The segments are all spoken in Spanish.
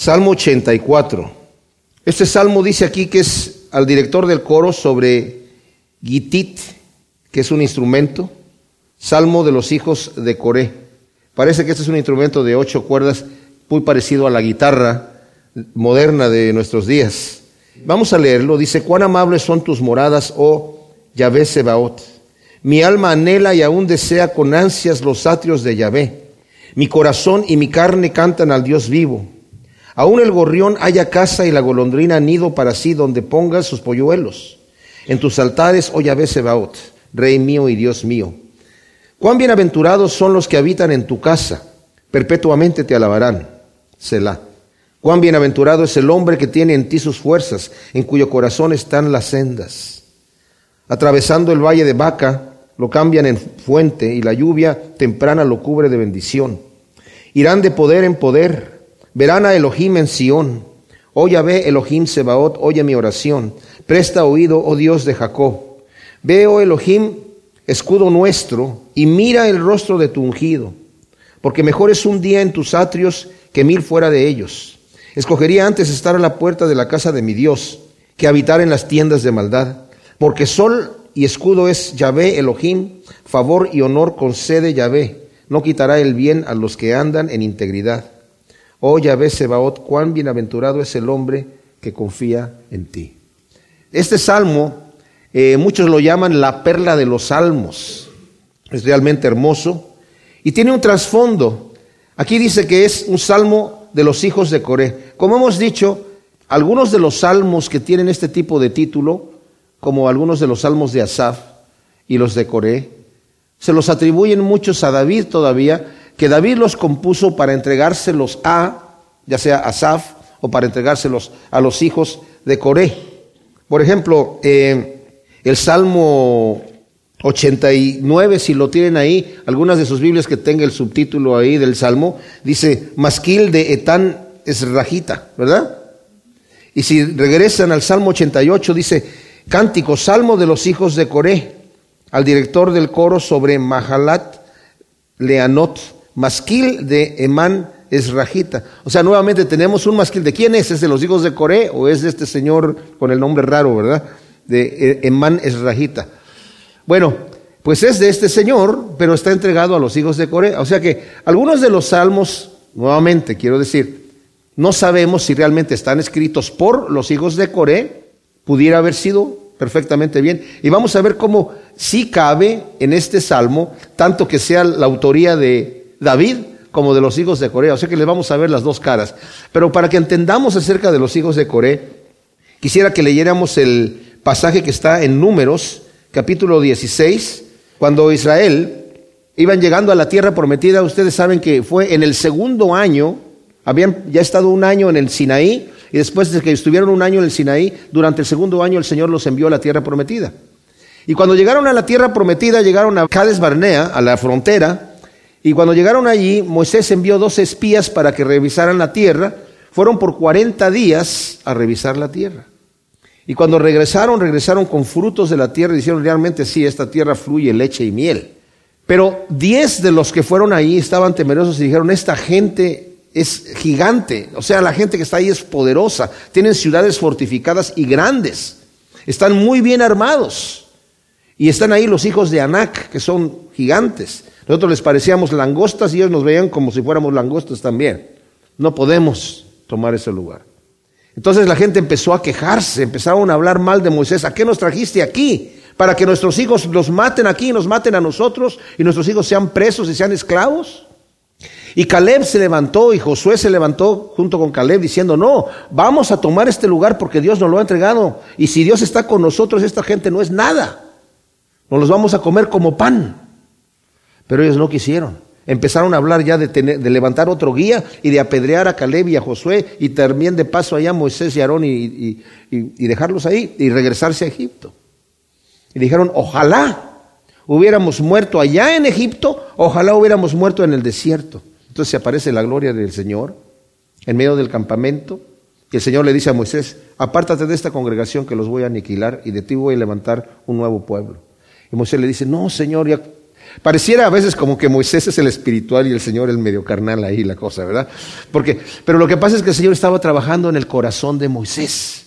Salmo 84. Este salmo dice aquí que es al director del coro sobre Gitit, que es un instrumento, salmo de los hijos de Coré. Parece que este es un instrumento de ocho cuerdas, muy parecido a la guitarra moderna de nuestros días. Vamos a leerlo. Dice, cuán amables son tus moradas, oh Yahvé Sebaot. Mi alma anhela y aún desea con ansias los atrios de Yahvé. Mi corazón y mi carne cantan al Dios vivo. Aún el gorrión haya casa y la golondrina nido para sí donde ponga sus polluelos. En tus altares, oh Yahvé Sebaot, Rey mío y Dios mío. Cuán bienaventurados son los que habitan en tu casa, perpetuamente te alabarán. Selah. Cuán bienaventurado es el hombre que tiene en ti sus fuerzas, en cuyo corazón están las sendas. Atravesando el valle de Baca, lo cambian en fuente y la lluvia temprana lo cubre de bendición. Irán de poder en poder Verán a Elohim en Sión. Oh ve Elohim Sebaot, oye mi oración. Presta oído, oh Dios de Jacob. Ve, oh Elohim, escudo nuestro, y mira el rostro de tu ungido. Porque mejor es un día en tus atrios que mil fuera de ellos. Escogería antes estar a la puerta de la casa de mi Dios que habitar en las tiendas de maldad. Porque sol y escudo es Yahvé Elohim, favor y honor concede Yahvé. No quitará el bien a los que andan en integridad. Oh Yahvé Sebaot, cuán bienaventurado es el hombre que confía en ti. Este salmo, eh, muchos lo llaman la perla de los salmos. Es realmente hermoso y tiene un trasfondo. Aquí dice que es un salmo de los hijos de Coré. Como hemos dicho, algunos de los salmos que tienen este tipo de título, como algunos de los salmos de Asaf y los de Coré, se los atribuyen muchos a David todavía, que David los compuso para entregárselos a, ya sea a Asaf, o para entregárselos a los hijos de Coré. Por ejemplo, eh, el Salmo 89, si lo tienen ahí, algunas de sus Biblias que tenga el subtítulo ahí del Salmo, dice, Masquil de Etán Esrajita, ¿verdad? Y si regresan al Salmo 88, dice, Cántico, Salmo de los hijos de Coré, al director del coro sobre Mahalat Leanot masquil de Emán Esrajita. O sea, nuevamente tenemos un masquil. ¿De quién es? ¿Es de los hijos de Coré o es de este señor con el nombre raro, verdad? De eh, Emán Esrajita. Bueno, pues es de este señor, pero está entregado a los hijos de Coré. O sea que algunos de los salmos, nuevamente quiero decir, no sabemos si realmente están escritos por los hijos de Coré. Pudiera haber sido perfectamente bien. Y vamos a ver cómo sí cabe en este salmo, tanto que sea la autoría de David como de los hijos de Coré. O sea que les vamos a ver las dos caras. Pero para que entendamos acerca de los hijos de Coré, quisiera que leyéramos el pasaje que está en Números, capítulo 16, cuando Israel iban llegando a la tierra prometida. Ustedes saben que fue en el segundo año, habían ya estado un año en el Sinaí, y después de que estuvieron un año en el Sinaí, durante el segundo año el Señor los envió a la tierra prometida. Y cuando llegaron a la tierra prometida, llegaron a Cades Barnea, a la frontera, y cuando llegaron allí, Moisés envió dos espías para que revisaran la tierra. Fueron por 40 días a revisar la tierra. Y cuando regresaron, regresaron con frutos de la tierra y dijeron, realmente sí, esta tierra fluye leche y miel. Pero 10 de los que fueron ahí estaban temerosos y dijeron, esta gente es gigante, o sea, la gente que está ahí es poderosa, tienen ciudades fortificadas y grandes, están muy bien armados. Y están ahí los hijos de Anac, que son gigantes. Nosotros les parecíamos langostas y ellos nos veían como si fuéramos langostas también. No podemos tomar ese lugar. Entonces la gente empezó a quejarse, empezaron a hablar mal de Moisés. ¿A qué nos trajiste aquí? Para que nuestros hijos los maten aquí y nos maten a nosotros y nuestros hijos sean presos y sean esclavos. Y Caleb se levantó y Josué se levantó junto con Caleb diciendo, no, vamos a tomar este lugar porque Dios nos lo ha entregado. Y si Dios está con nosotros, esta gente no es nada. Nos los vamos a comer como pan. Pero ellos no quisieron. Empezaron a hablar ya de, levantar otro guía y de apedrear a Caleb y a Josué y también de paso allá a Moisés y Aarón y, y dejarlos ahí y regresarse a Egipto. Y dijeron, ojalá hubiéramos muerto allá en Egipto, ojalá hubiéramos muerto en el desierto. Entonces aparece la gloria del Señor en medio del campamento y el Señor le dice a Moisés, apártate de esta congregación que los voy a aniquilar y de ti voy a levantar un nuevo pueblo. Y Moisés le dice, no, Señor, ya Pareciera a veces como que Moisés es el espiritual y el Señor el medio carnal ahí la cosa, ¿verdad? Porque, pero lo que pasa es que el Señor estaba trabajando en el corazón de Moisés.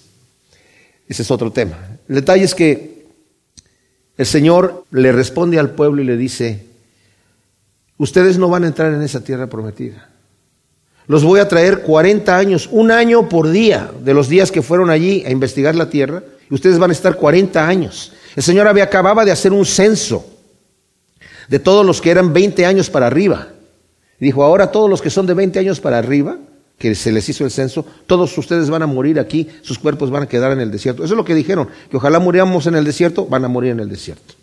Ese es otro tema. El detalle es que el Señor le responde al pueblo y le dice, ustedes no van a entrar en esa tierra prometida. Los voy a traer 40 años, un año por día de los días que fueron allí a investigar la tierra, y ustedes van a estar 40 años. El Señor había acababa de hacer un censo de todos los que eran 20 años para arriba. dijo, ahora todos los que son de 20 años para arriba, que se les hizo el censo, todos ustedes van a morir aquí, sus cuerpos van a quedar en el desierto. Eso es lo que dijeron, que ojalá muriéramos en el desierto, van a morir en el desierto.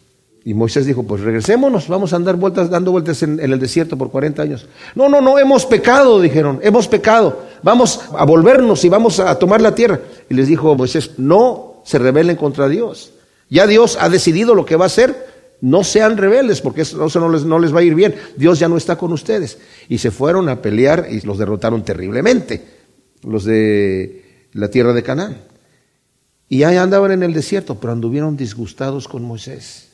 Y Moisés dijo, pues regresémonos, vamos a andar vueltas, dando vueltas en, el desierto por 40 años. No, no, no, hemos pecado, dijeron, hemos pecado, vamos a volvernos y vamos a tomar la tierra. Y les dijo Moisés, no se rebelen contra Dios. Ya Dios ha decidido lo que va a hacer, no sean rebeldes porque eso no les, no les va a ir bien. Dios ya no está con ustedes. Y se fueron a pelear y los derrotaron terriblemente, los de la tierra de Canaán. Y ahí andaban en el desierto, pero anduvieron disgustados con Moisés.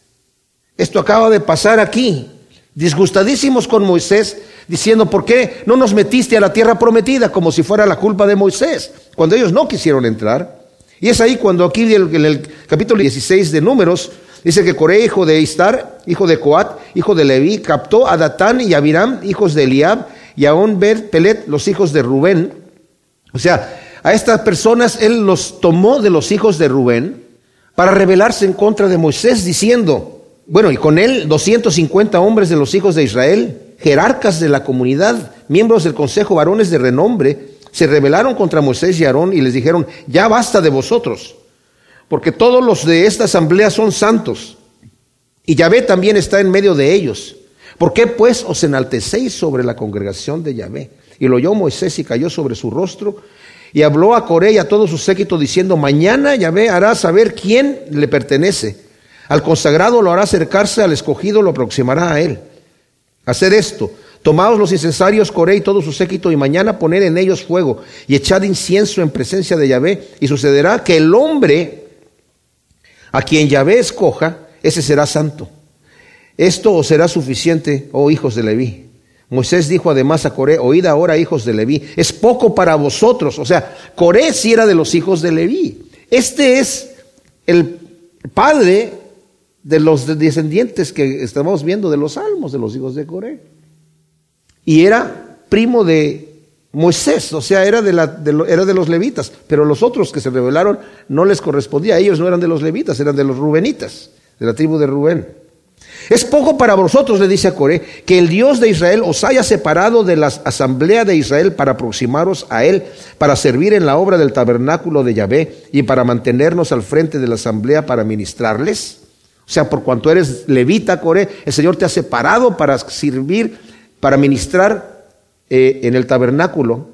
Esto acaba de pasar aquí. Disgustadísimos con Moisés, diciendo, ¿por qué no nos metiste a la tierra prometida como si fuera la culpa de Moisés? Cuando ellos no quisieron entrar. Y es ahí cuando aquí en el capítulo 16 de Números dice que Coré, hijo de Istar, hijo de Coat, hijo de Leví, captó a Datán y Abiram, hijos de Eliab, y a Onber, Pelet, los hijos de Rubén. O sea, a estas personas él los tomó de los hijos de Rubén para rebelarse en contra de Moisés, diciendo, bueno, y con él 250 hombres de los hijos de Israel, jerarcas de la comunidad, miembros del consejo, varones de renombre, se rebelaron contra Moisés y Aarón y les dijeron, ya basta de vosotros, porque todos los de esta asamblea son santos, y Yahvé también está en medio de ellos. ¿Por qué pues os enaltecéis sobre la congregación de Yahvé? Y lo oyó Moisés y cayó sobre su rostro, y habló a Coré y a todo su séquito diciendo, mañana Yahvé hará saber quién le pertenece al consagrado lo hará acercarse, al escogido lo aproximará a él. Hacer esto, tomaos los incensarios, Coré y todo su séquito, y mañana poner en ellos fuego, y echad incienso en presencia de Yahvé, y sucederá que el hombre a quien Yahvé escoja, ese será santo. Esto os será suficiente, oh hijos de Leví. Moisés dijo además a Coré, oíd ahora, hijos de Leví, es poco para vosotros. O sea, Coré sí era de los hijos de Leví. Este es el padre de los descendientes que estamos viendo de los salmos de los hijos de Coré. Y era primo de Moisés, o sea, era de, la, era de los levitas, pero los otros que se rebelaron no les correspondía, ellos no eran de los levitas, eran de los rubenitas, de la tribu de Rubén. Es poco para vosotros, le dice a Coré, que el Dios de Israel os haya separado de la asamblea de Israel para aproximaros a Él, para servir en la obra del tabernáculo de Yahvé y para mantenernos al frente de la asamblea para ministrarles. O sea, por cuanto eres levita, Coré, el Señor te ha separado para servir, para ministrar eh, en el tabernáculo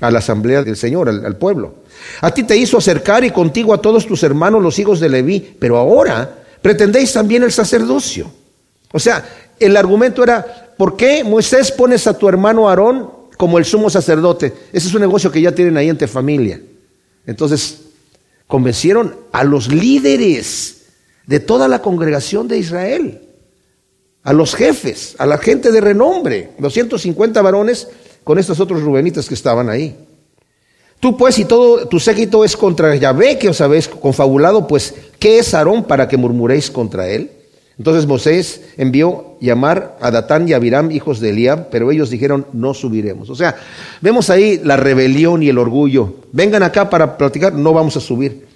a la asamblea del Señor, al, pueblo. A ti te hizo acercar y contigo a todos tus hermanos, los hijos de Leví, pero ahora pretendéis también el sacerdocio. O sea, el argumento era, ¿por qué Moisés pones a tu hermano Aarón como el sumo sacerdote? Ese es un negocio que ya tienen ahí entre familia. Entonces, convencieron a los líderes de toda la congregación de Israel, a los jefes, a la gente de renombre, 250 varones con estos otros rubenitas que estaban ahí. Tú pues, y todo tu séquito es contra Yahvé que os habéis confabulado, pues, ¿qué es Aarón para que murmuréis contra él? Entonces Moisés envió llamar a Datán y Abiram, hijos de Eliab, pero ellos dijeron, no subiremos. O sea, vemos ahí la rebelión y el orgullo. Vengan acá para platicar, no vamos a subir.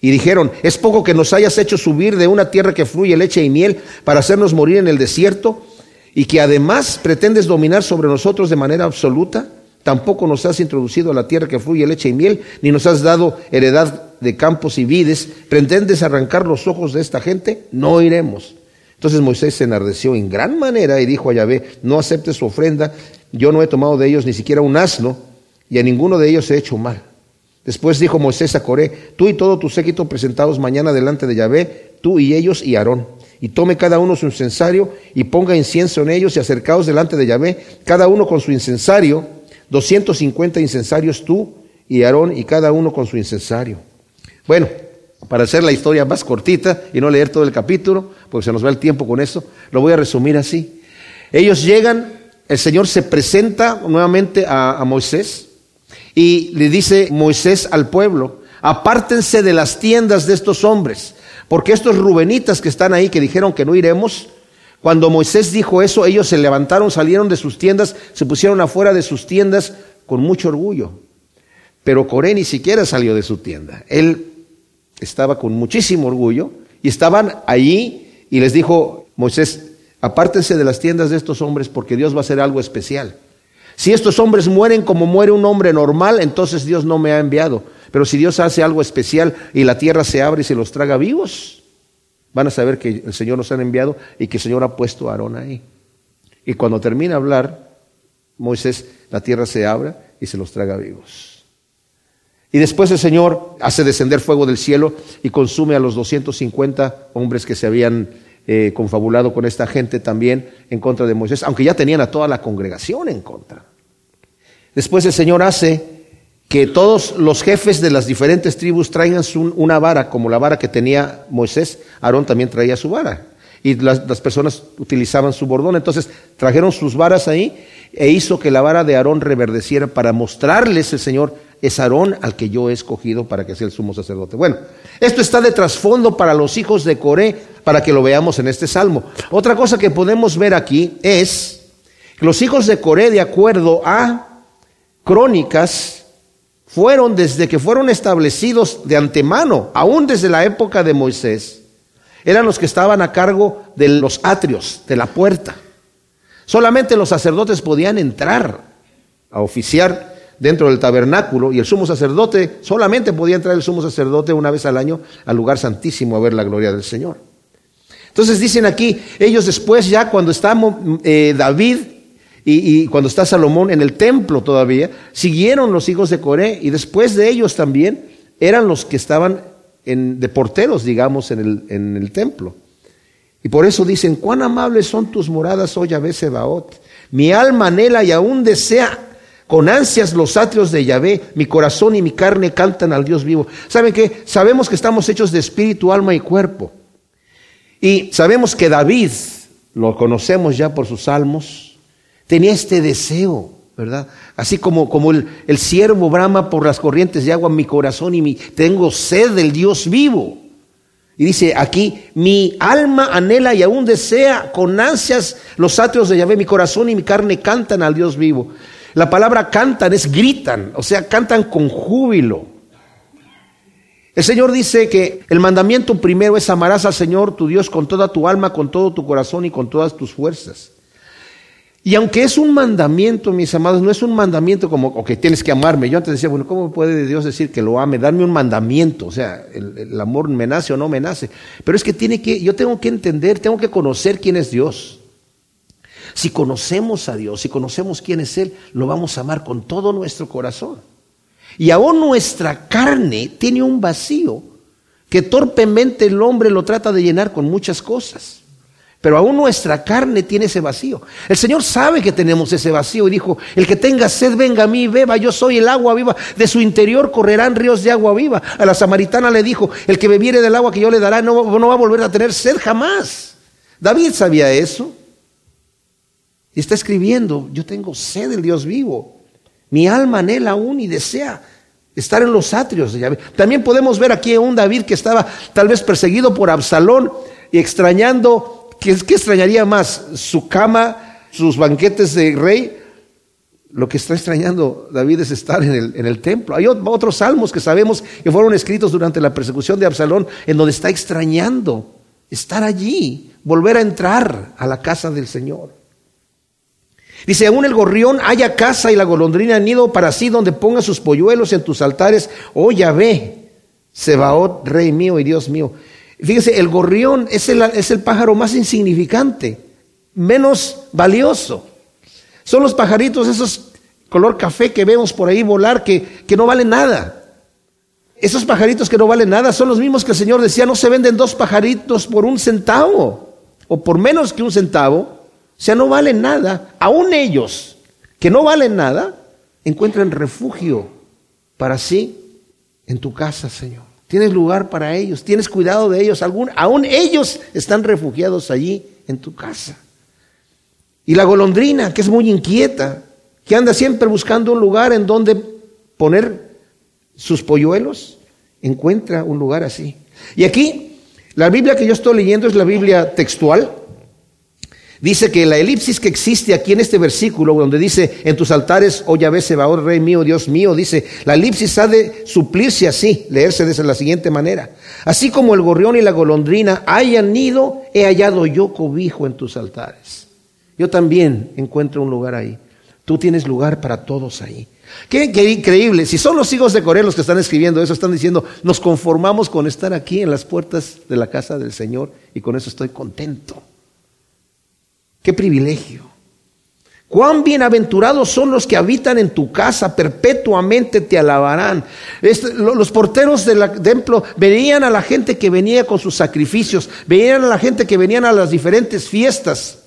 Y dijeron, es poco que nos hayas hecho subir de una tierra que fluye leche y miel para hacernos morir en el desierto y que además pretendes dominar sobre nosotros de manera absoluta. Tampoco nos has introducido a la tierra que fluye leche y miel, ni nos has dado heredad de campos y vides. ¿Pretendes arrancar los ojos de esta gente? No iremos. Entonces Moisés se enardeció en gran manera y dijo a Yahvé, no aceptes su ofrenda, yo no he tomado de ellos ni siquiera un asno, y a ninguno de ellos he hecho mal. Después dijo Moisés a Coré, tú y todo tu séquito presentados mañana delante de Yahvé, tú y ellos y Aarón. Y tome cada uno su incensario y ponga incienso en ellos y acercaos delante de Yahvé, cada uno con su incensario, 250 incensarios tú y Aarón y cada uno con su incensario. Bueno, para hacer la historia más cortita y no leer todo el capítulo, porque se nos va el tiempo con eso, lo voy a resumir así. Ellos llegan, el Señor se presenta nuevamente a, a Moisés y le dice Moisés al pueblo, apártense de las tiendas de estos hombres, porque estos rubenitas que están ahí, que dijeron que no iremos, cuando Moisés dijo eso, ellos se levantaron, salieron de sus tiendas, se pusieron afuera de sus tiendas con mucho orgullo. Pero Coré ni siquiera salió de su tienda. Él estaba con muchísimo orgullo y estaban allí y les dijo Moisés, apártense de las tiendas de estos hombres porque Dios va a hacer algo especial. Si estos hombres mueren como muere un hombre normal, entonces Dios no me ha enviado. Pero si Dios hace algo especial y la tierra se abre y se los traga vivos, van a saber que el Señor nos ha enviado y que el Señor ha puesto a Aarón ahí. Y cuando termina de hablar, Moisés, la tierra se abre y se los traga vivos. Y después el Señor hace descender fuego del cielo y consume a los 250 hombres que se habían eh, confabulado con esta gente también en contra de Moisés, aunque ya tenían a toda la congregación en contra. Después el Señor hace que todos los jefes de las diferentes tribus traigan una vara, como la vara que tenía Moisés, Aarón también traía su vara. Y las, las, personas utilizaban su bordón. Entonces trajeron sus varas ahí e hizo que la vara de Aarón reverdeciera para mostrarles el Señor, es Aarón al que yo he escogido para que sea el sumo sacerdote. Bueno, esto está de trasfondo para los hijos de Coré, para que lo veamos en este salmo. Otra cosa que podemos ver aquí es que los hijos de Coré, de acuerdo a crónicas, fueron desde que fueron establecidos de antemano, aún desde la época de Moisés, eran los que estaban a cargo de los atrios, de la puerta. Solamente los sacerdotes podían entrar a oficiar dentro del tabernáculo y el sumo sacerdote, solamente podía entrar el sumo sacerdote una vez al año al lugar santísimo a ver la gloria del Señor. Entonces dicen aquí, ellos después ya cuando está eh, David y, cuando está Salomón en el templo todavía, siguieron los hijos de Coré y después de ellos también eran los que estaban en, de porteros, digamos, en el, en el templo. Y por eso dicen, cuán amables son tus moradas, oh Yahvé. Mi alma anhela y aún desea con ansias los atrios de Yahvé, mi corazón y mi carne cantan al Dios vivo. ¿Saben qué? Sabemos que estamos hechos de espíritu, alma y cuerpo. Y sabemos que David, lo conocemos ya por sus salmos, Tenía este deseo, ¿verdad? Así como, como el, el siervo brama por las corrientes de agua, mi corazón y mi, tengo sed del Dios vivo. Y dice aquí, mi alma anhela y aún desea con ansias los atrios de Yahvé, mi corazón y mi carne cantan al Dios vivo. La palabra cantan es gritan, o sea, cantan con júbilo. El Señor dice que el mandamiento primero es amarás al Señor tu Dios con toda tu alma, con todo tu corazón y con todas tus fuerzas. Y aunque es un mandamiento, mis amados, no es un mandamiento como, que tienes que amarme. Yo antes decía, bueno, ¿cómo puede Dios decir que lo ame? Darme un mandamiento. O sea, el, el, amor me nace o no me nace. Pero es que tiene que, yo tengo que entender, tengo que conocer quién es Dios. Si conocemos a Dios, si conocemos quién es Él, lo vamos a amar con todo nuestro corazón. Y aún nuestra carne tiene un vacío que torpemente el hombre lo trata de llenar con muchas cosas. Pero aún nuestra carne tiene ese vacío. El Señor sabe que tenemos ese vacío y dijo, el que tenga sed, venga a mí y beba, yo soy el agua viva, de su interior correrán ríos de agua viva. A la samaritana le dijo, el que bebiere del agua que yo le dará no, no va a volver a tener sed jamás. David sabía eso. Y está escribiendo, yo tengo sed del Dios vivo. Mi alma anhela aún y desea estar en los atrios de Yahvé. También podemos ver aquí a un David que estaba tal vez perseguido por Absalón y extrañando ¿Qué, extrañaría más? ¿Su cama, sus banquetes de rey? Lo que está extrañando David es estar en el, en el, templo. Hay otros salmos que sabemos que fueron escritos durante la persecución de Absalón, en donde está extrañando estar allí, volver a entrar a la casa del Señor. Dice, aún el gorrión haya casa y la golondrina nido para sí, donde ponga sus polluelos en tus altares. Oh Yahvé, Sebaot, Rey mío y Dios mío. Fíjese, el gorrión es el, es el pájaro más insignificante, menos valioso. Son los pajaritos, esos color café que vemos por ahí volar, que, que no valen nada. Esos pajaritos que no valen nada son los mismos que el Señor decía, no se venden dos pajaritos por un centavo o por menos que un centavo. O sea, no valen nada. Aún ellos, que no valen nada, encuentran refugio para sí en tu casa, Señor. Tienes lugar para ellos, tienes cuidado de ellos. Aún ellos están refugiados allí en tu casa. Y la golondrina, que es muy inquieta, que anda siempre buscando un lugar en donde poner sus polluelos, encuentra un lugar así. Y aquí, la Biblia que yo estoy leyendo es la Biblia textual, Dice que la elipsis que existe aquí en este versículo, donde dice, en tus altares, oh Yahvé Sebaor, Rey mío, Dios mío, dice, la elipsis ha de suplirse así, leerse de la siguiente manera. Así como el gorrión y la golondrina hayan ido, he hallado yo cobijo en tus altares. Yo también encuentro un lugar ahí. Tú tienes lugar para todos ahí. Qué, qué, increíble. Si son los hijos de Corea los que están escribiendo eso, están diciendo, nos conformamos con estar aquí en las puertas de la casa del Señor y con eso estoy contento. Qué privilegio. Cuán bienaventurados son los que habitan en tu casa, perpetuamente te alabarán. los porteros del templo veían a la gente que venía con sus sacrificios, veían a la gente que venían a las diferentes fiestas.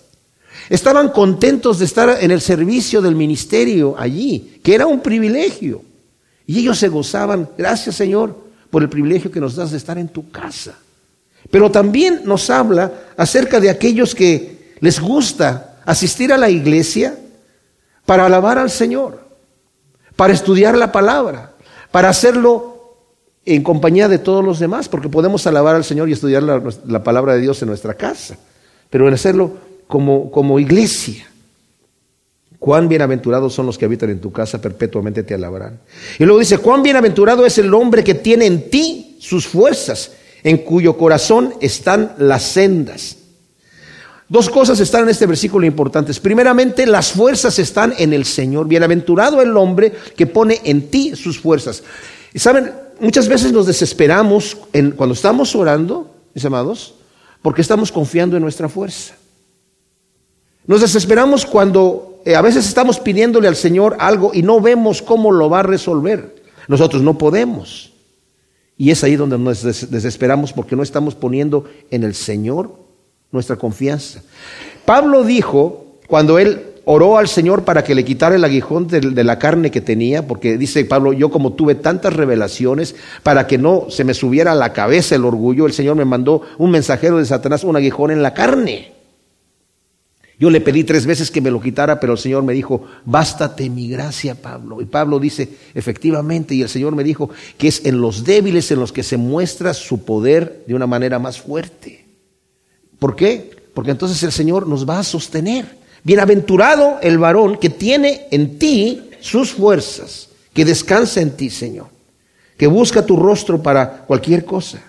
Estaban contentos de estar en el servicio del ministerio allí, que era un privilegio. Y ellos se gozaban, gracias Señor, por el privilegio que nos das de estar en tu casa. Pero también nos habla acerca de aquellos que les gusta asistir a la iglesia para alabar al Señor, para estudiar la palabra, para hacerlo en compañía de todos los demás, porque podemos alabar al Señor y estudiar la, palabra de Dios en nuestra casa, pero en hacerlo como, como iglesia. Cuán bienaventurados son los que habitan en tu casa, perpetuamente te alabarán. Y luego dice, cuán bienaventurado es el hombre que tiene en ti sus fuerzas, en cuyo corazón están las sendas. Dos cosas están en este versículo importantes. Primeramente, las fuerzas están en el Señor. Bienaventurado el hombre que pone en ti sus fuerzas. Y saben, muchas veces nos desesperamos cuando estamos orando, mis amados, porque estamos confiando en nuestra fuerza. Nos desesperamos cuando eh, a veces estamos pidiéndole al Señor algo y no vemos cómo lo va a resolver. Nosotros no podemos. Y es ahí donde nos desesperamos porque no estamos poniendo en el Señor nuestra confianza. Pablo dijo, cuando él oró al Señor para que le quitara el aguijón de, de, la carne que tenía, porque dice Pablo, yo como tuve tantas revelaciones, para que no se me subiera a la cabeza el orgullo, el Señor me mandó un mensajero de Satanás, un aguijón en la carne. Yo le pedí tres veces que me lo quitara, pero el Señor me dijo, bástate mi gracia, Pablo. Y Pablo dice, efectivamente, y el Señor me dijo que es en los débiles en los que se muestra su poder de una manera más fuerte. ¿Por qué? Porque entonces el Señor nos va a sostener. Bienaventurado el varón que tiene en ti sus fuerzas, que descansa en ti, Señor, que busca tu rostro para cualquier cosa,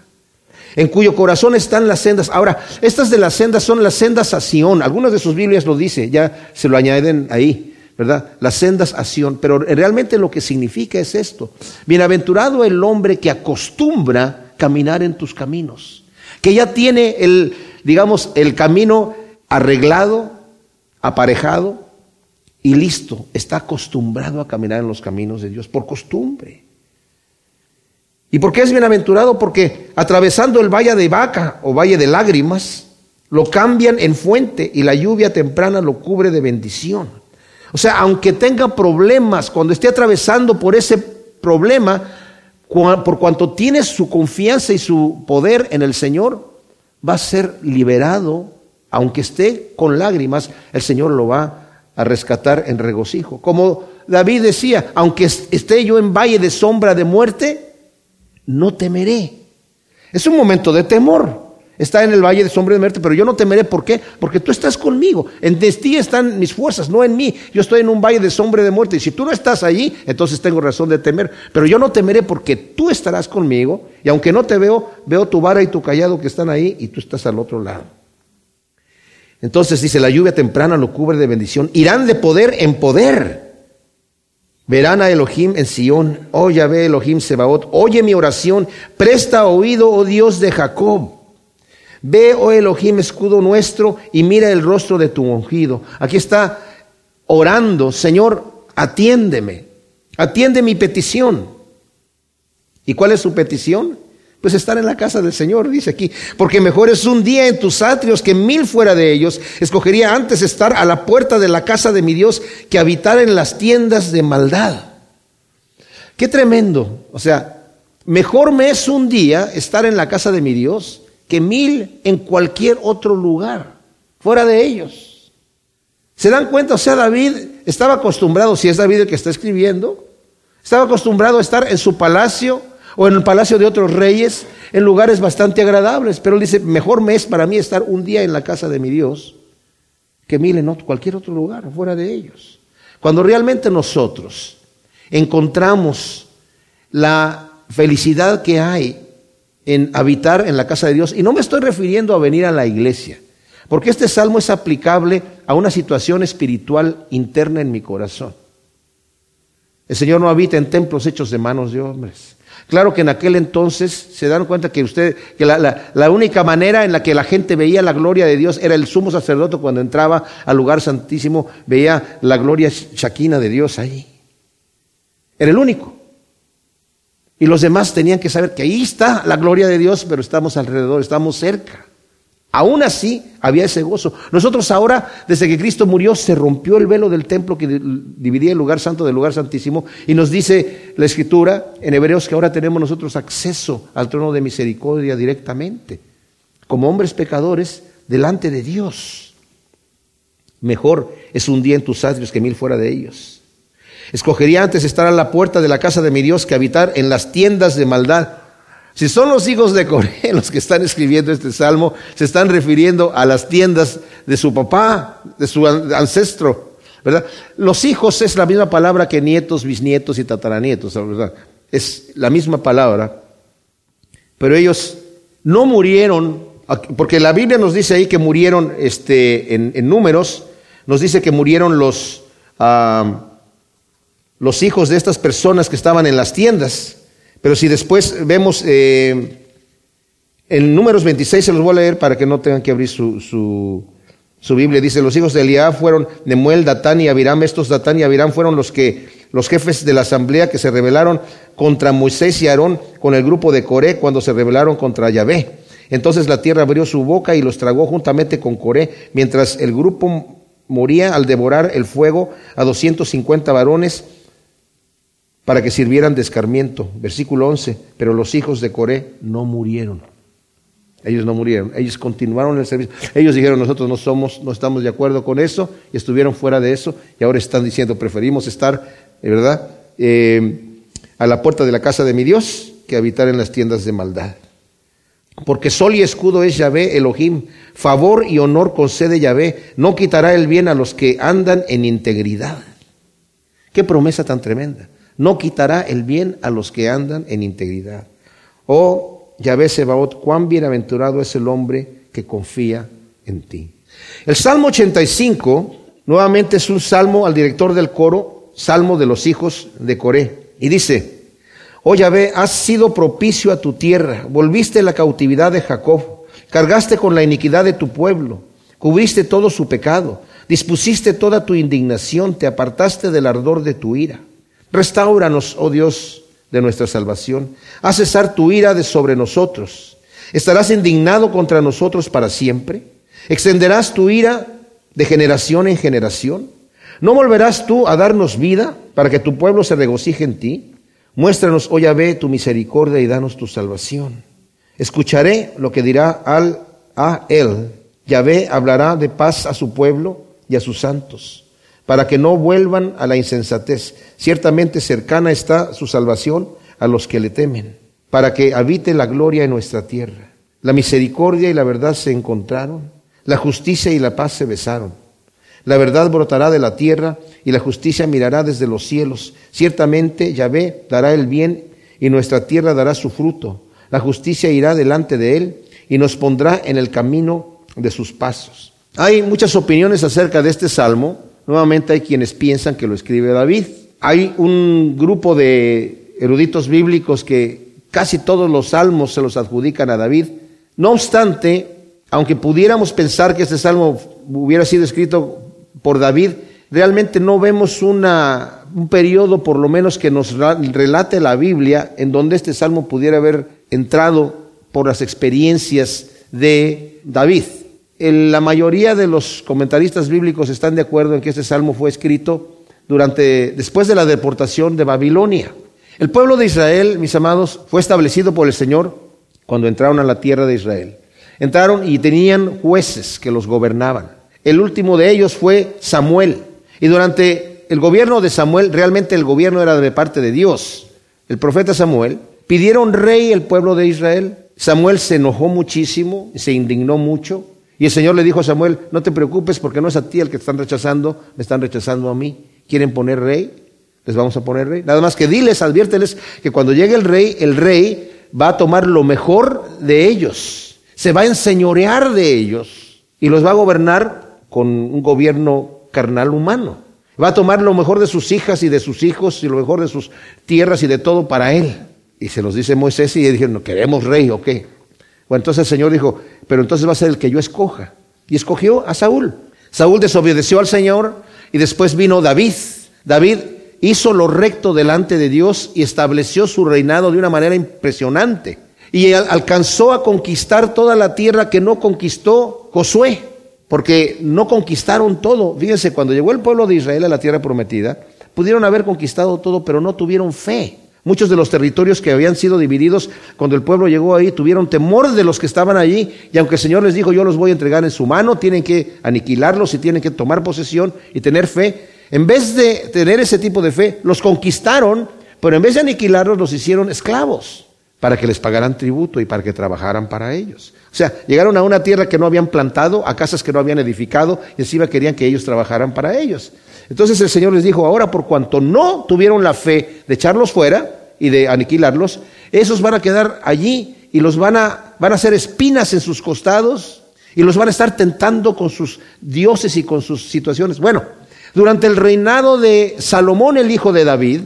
en cuyo corazón están las sendas. Ahora, estas de las sendas son las sendas a Sion. Algunas de sus Biblias lo dice, ya se lo añaden ahí, ¿verdad? Las sendas a Sion. Pero realmente lo que significa es esto. Bienaventurado el hombre que acostumbra caminar en tus caminos, que ya tiene el, digamos, el camino arreglado, aparejado y listo. Está acostumbrado a caminar en los caminos de Dios por costumbre. ¿Y por qué es bienaventurado? Porque atravesando el valle de vaca o valle de lágrimas, lo cambian en fuente y la lluvia temprana lo cubre de bendición. O sea, aunque tenga problemas, cuando esté atravesando por ese problema, por cuanto tiene su confianza y su poder en el Señor, va a ser liberado, aunque esté con lágrimas, el Señor lo va a rescatar en regocijo. Como David decía, aunque esté yo en valle de sombra de muerte, no temeré. Es un momento de temor. Está en el valle de sombra de muerte, pero yo no temeré. ¿Por qué? Porque tú estás conmigo. En ti están mis fuerzas, no en mí. Yo estoy en un valle de sombra de muerte. Y si tú no estás allí, entonces tengo razón de temer. Pero yo no temeré porque tú estarás conmigo. Y aunque no te veo, veo tu vara y tu callado que están ahí y tú estás al otro lado. Entonces dice, la lluvia temprana lo cubre de bendición. Irán de poder en poder. Verán a Elohim en Sión. Oh Yahvé Elohim Sebaot. Oye mi oración. Presta oído, oh Dios de Jacob. Ve, oh Elohim, escudo nuestro, y mira el rostro de tu ungido. Aquí está orando, Señor, atiéndeme, atiende mi petición. ¿Y cuál es su petición? Pues estar en la casa del Señor, dice aquí. Porque mejor es un día en tus atrios que mil fuera de ellos. Escogería antes estar a la puerta de la casa de mi Dios que habitar en las tiendas de maldad. Qué tremendo. O sea, Mejor me es un día estar en la casa de mi Dios que mil en cualquier otro lugar, fuera de ellos. ¿Se dan cuenta? O sea, David estaba acostumbrado, si es David el que está escribiendo, estaba acostumbrado a estar en su palacio o en el palacio de otros reyes, en lugares bastante agradables, pero él dice, mejor me es para mí estar un día en la casa de mi Dios que mil en cualquier otro lugar, fuera de ellos. Cuando realmente nosotros encontramos la felicidad que hay en habitar en la casa de Dios, y no me estoy refiriendo a venir a la iglesia, porque este salmo es aplicable a una situación espiritual interna en mi corazón. El Señor no habita en templos hechos de manos de hombres. Claro que en aquel entonces se dan cuenta que usted, que la, la, única manera en la que la gente veía la gloria de Dios era el sumo sacerdote cuando entraba al lugar santísimo, veía la gloria shaquina de Dios ahí. Era el único. Y los demás tenían que saber que ahí está la gloria de Dios, pero estamos alrededor, estamos cerca. Aún así había ese gozo. Nosotros ahora, desde que Cristo murió, se rompió el velo del templo que dividía el lugar santo del lugar santísimo y nos dice la escritura en Hebreos que ahora tenemos nosotros acceso al trono de misericordia directamente, como hombres pecadores delante de Dios. Mejor es un día en tus atrios que mil fuera de ellos. Escogería antes estar a la puerta de la casa de mi Dios que habitar en las tiendas de maldad si son los hijos de Coré los que están escribiendo este salmo, se están refiriendo a las tiendas de su papá, de su ancestro, ¿verdad? Los hijos es la misma palabra que nietos, bisnietos y tataranietos, ¿verdad? Es la misma palabra, pero ellos no murieron, porque la Biblia nos dice ahí que murieron este, en, números, nos dice que murieron los, ah, los hijos de estas personas que estaban en las tiendas. Pero si después vemos eh, en números 26, se los voy a leer para que no tengan que abrir su, su, Biblia. Dice, los hijos de Eliab fueron Nemuel, Datán y Abiram. Estos Datán y Abiram fueron los que los jefes de la asamblea que se rebelaron contra Moisés y Aarón con el grupo de Coré cuando se rebelaron contra Yahvé. Entonces la tierra abrió su boca y los tragó juntamente con Coré, mientras el grupo moría al devorar el fuego a 250 varones para que sirvieran de escarmiento. Versículo 11, pero los hijos de Coré no murieron. Ellos no murieron, ellos continuaron el servicio. Ellos dijeron, nosotros no somos, no estamos de acuerdo con eso, y estuvieron fuera de eso, y ahora están diciendo, preferimos estar, ¿verdad?, eh, a la puerta de la casa de mi Dios que habitar en las tiendas de maldad. Porque sol y escudo es Yahvé Elohim, favor y honor concede Yahvé, no quitará el bien a los que andan en integridad. Qué promesa tan tremenda no quitará el bien a los que andan en integridad. Oh Yahvé Sebaot, cuán bienaventurado es el hombre que confía en ti. El Salmo 85 nuevamente es un salmo al director del coro, salmo de los hijos de Coré. Y dice, oh Yahvé, has sido propicio a tu tierra, volviste la cautividad de Jacob, cargaste con la iniquidad de tu pueblo, cubriste todo su pecado, dispusiste toda tu indignación, te apartaste del ardor de tu ira. Restauranos, oh Dios, de nuestra salvación. Haz cesar tu ira de sobre nosotros. ¿Estarás indignado contra nosotros para siempre? ¿Extenderás tu ira de generación en generación? ¿No volverás tú a darnos vida para que tu pueblo se regocije en ti? Muéstranos, oh Yahvé, tu misericordia y danos tu salvación. Escucharé lo que dirá al a él. Yahvé hablará de paz a su pueblo y a sus santos para que no vuelvan a la insensatez. Ciertamente cercana está su salvación a los que le temen, para que habite la gloria en nuestra tierra. La misericordia y la verdad se encontraron, la justicia y la paz se besaron. La verdad brotará de la tierra y la justicia mirará desde los cielos. Ciertamente Yahvé dará el bien y nuestra tierra dará su fruto. La justicia irá delante de él y nos pondrá en el camino de sus pasos. Hay muchas opiniones acerca de este salmo. Nuevamente hay quienes piensan que lo escribe David. Hay un grupo de eruditos bíblicos que casi todos los salmos se los adjudican a David. No obstante, aunque pudiéramos pensar que este salmo hubiera sido escrito por David, realmente no vemos una, un periodo por lo menos que nos relate la Biblia en donde este salmo pudiera haber entrado por las experiencias de David la mayoría de los comentaristas bíblicos están de acuerdo en que este salmo fue escrito durante, después de la deportación de Babilonia. El pueblo de Israel, mis amados, fue establecido por el Señor cuando entraron a la tierra de Israel. Entraron y tenían jueces que los gobernaban. El último de ellos fue Samuel. Y durante el gobierno de Samuel, realmente el gobierno era de parte de Dios. El profeta Samuel pidieron rey el pueblo de Israel. Samuel se enojó muchísimo, se indignó mucho. Y el Señor le dijo a Samuel, no te preocupes porque no es a ti el que están rechazando, me están rechazando a mí. ¿Quieren poner rey? Les vamos a poner rey. Nada más que diles, adviérteles que cuando llegue el rey, el rey va a tomar lo mejor de ellos, se va a enseñorear de ellos y los va a gobernar con un gobierno carnal humano. Va a tomar lo mejor de sus hijas y de sus hijos y lo mejor de sus tierras y de todo para él. Y se los dice Moisés y dijeron, no queremos rey o qué. Bueno, entonces el Señor dijo, pero entonces va a ser el que yo escoja. Y escogió a Saúl. Saúl desobedeció al Señor y después vino David. David hizo lo recto delante de Dios y estableció su reinado de una manera impresionante. Y alcanzó a conquistar toda la tierra que no conquistó Josué, porque no conquistaron todo. Fíjense, cuando llegó el pueblo de Israel a la tierra prometida, pudieron haber conquistado todo, pero no tuvieron fe. Muchos de los territorios que habían sido divididos, cuando el pueblo llegó ahí, tuvieron temor de los que estaban allí, y aunque el Señor les dijo, yo los voy a entregar en su mano, tienen que aniquilarlos y tienen que tomar posesión y tener fe, en vez de tener ese tipo de fe, los conquistaron, pero en vez de aniquilarlos, los hicieron esclavos para que les pagaran tributo y para que trabajaran para ellos. O sea, llegaron a una tierra que no habían plantado, a casas que no habían edificado, y encima querían que ellos trabajaran para ellos. Entonces el Señor les dijo, ahora por cuanto no tuvieron la fe de echarlos fuera y de aniquilarlos, esos van a quedar allí y los van a, van a hacer espinas en sus costados y los van a estar tentando con sus dioses y con sus situaciones. Bueno, durante el reinado de Salomón, el hijo de David,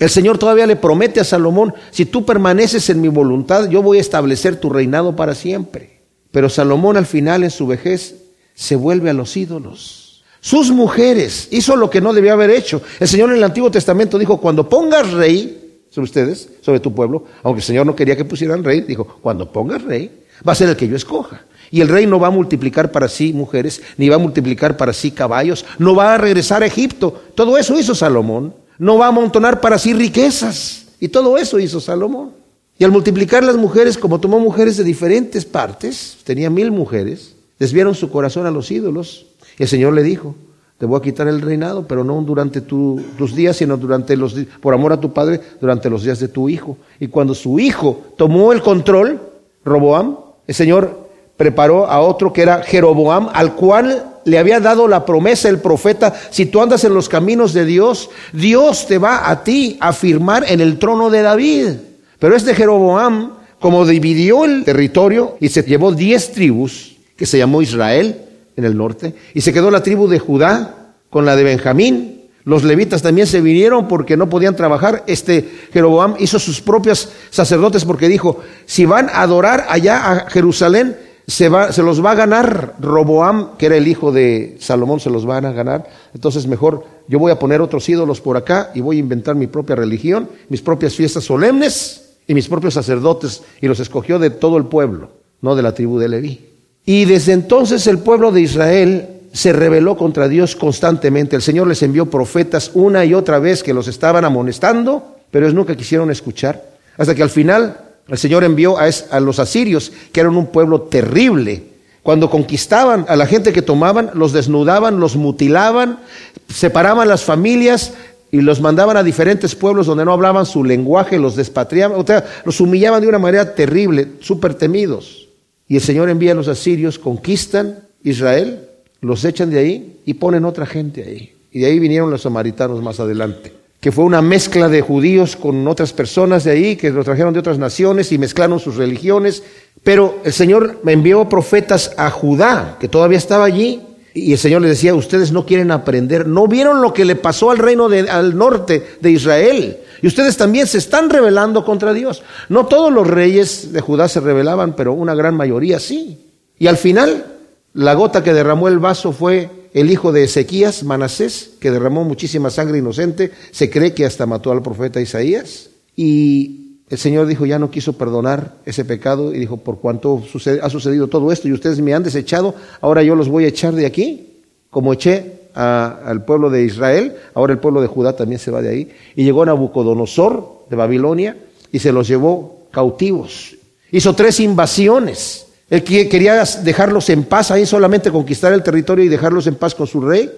el Señor todavía le promete a Salomón, si tú permaneces en mi voluntad, yo voy a establecer tu reinado para siempre. Pero Salomón al final en su vejez se vuelve a los ídolos sus mujeres, hizo lo que no debía haber hecho. El Señor en el Antiguo Testamento dijo, cuando pongas rey sobre ustedes, sobre tu pueblo, aunque el Señor no quería que pusieran rey, dijo, cuando pongas rey, va a ser el que yo escoja. Y el rey no va a multiplicar para sí mujeres, ni va a multiplicar para sí caballos, no va a regresar a Egipto. Todo eso hizo Salomón. No va a amontonar para sí riquezas. Y todo eso hizo Salomón. Y al multiplicar las mujeres, como tomó mujeres de diferentes partes, tenía mil mujeres, desviaron su corazón a los ídolos y el Señor le dijo, te voy a quitar el reinado, pero no durante tus días, sino durante los por amor a tu padre, durante los días de tu hijo. Y cuando su hijo tomó el control, Roboam, el Señor preparó a otro que era Jeroboam, al cual le había dado la promesa el profeta, si tú andas en los caminos de Dios, Dios te va a ti a firmar en el trono de David. Pero este Jeroboam, como dividió el territorio y se llevó diez tribus, que se llamó Israel, en el norte, y se quedó la tribu de Judá con la de Benjamín. Los levitas también se vinieron porque no podían trabajar. Este Jeroboam hizo sus propios sacerdotes porque dijo, si van a adorar allá a Jerusalén, se, los va a ganar Roboam, que era el hijo de Salomón, se los van a ganar. Entonces mejor yo voy a poner otros ídolos por acá y voy a inventar mi propia religión, mis propias fiestas solemnes y mis propios sacerdotes. Y los escogió de todo el pueblo, no de la tribu de Leví. Y desde entonces el pueblo de Israel se rebeló contra Dios constantemente. El Señor les envió profetas una y otra vez que los estaban amonestando, pero ellos nunca quisieron escuchar. Hasta que al final el Señor envió a, los asirios, que eran un pueblo terrible. Cuando conquistaban a la gente que tomaban, los desnudaban, los mutilaban, separaban las familias, y los mandaban a diferentes pueblos donde no hablaban su lenguaje, los despatriaban, o sea, los humillaban de una manera terrible, súper temidos. Y el Señor envía a los asirios, conquistan Israel, los echan de ahí y ponen otra gente ahí. Y de ahí vinieron los samaritanos más adelante, que fue una mezcla de judíos con otras personas de ahí, que los trajeron de otras naciones y mezclaron sus religiones. Pero el Señor envió profetas a Judá, que todavía estaba allí, y el Señor les decía, ustedes no quieren aprender, no vieron lo que le pasó al reino de, al norte de Israel. Y ustedes también se están rebelando contra Dios. No todos los reyes de Judá se rebelaban, pero una gran mayoría sí. Y al final, la gota que derramó el vaso fue el hijo de Ezequías, Manasés, que derramó muchísima sangre inocente. Se cree que hasta mató al profeta Isaías. Y el Señor dijo, ya no quiso perdonar ese pecado y dijo, por cuanto ha sucedido todo esto y ustedes me han desechado, ahora yo los voy a echar de aquí, como eché al pueblo de Israel, ahora el pueblo de Judá también se va de ahí. Y llegó Nabucodonosor de Babilonia y se los llevó cautivos. Hizo tres invasiones. Él quería dejarlos en paz, ahí solamente conquistar el territorio y dejarlos en paz con su rey,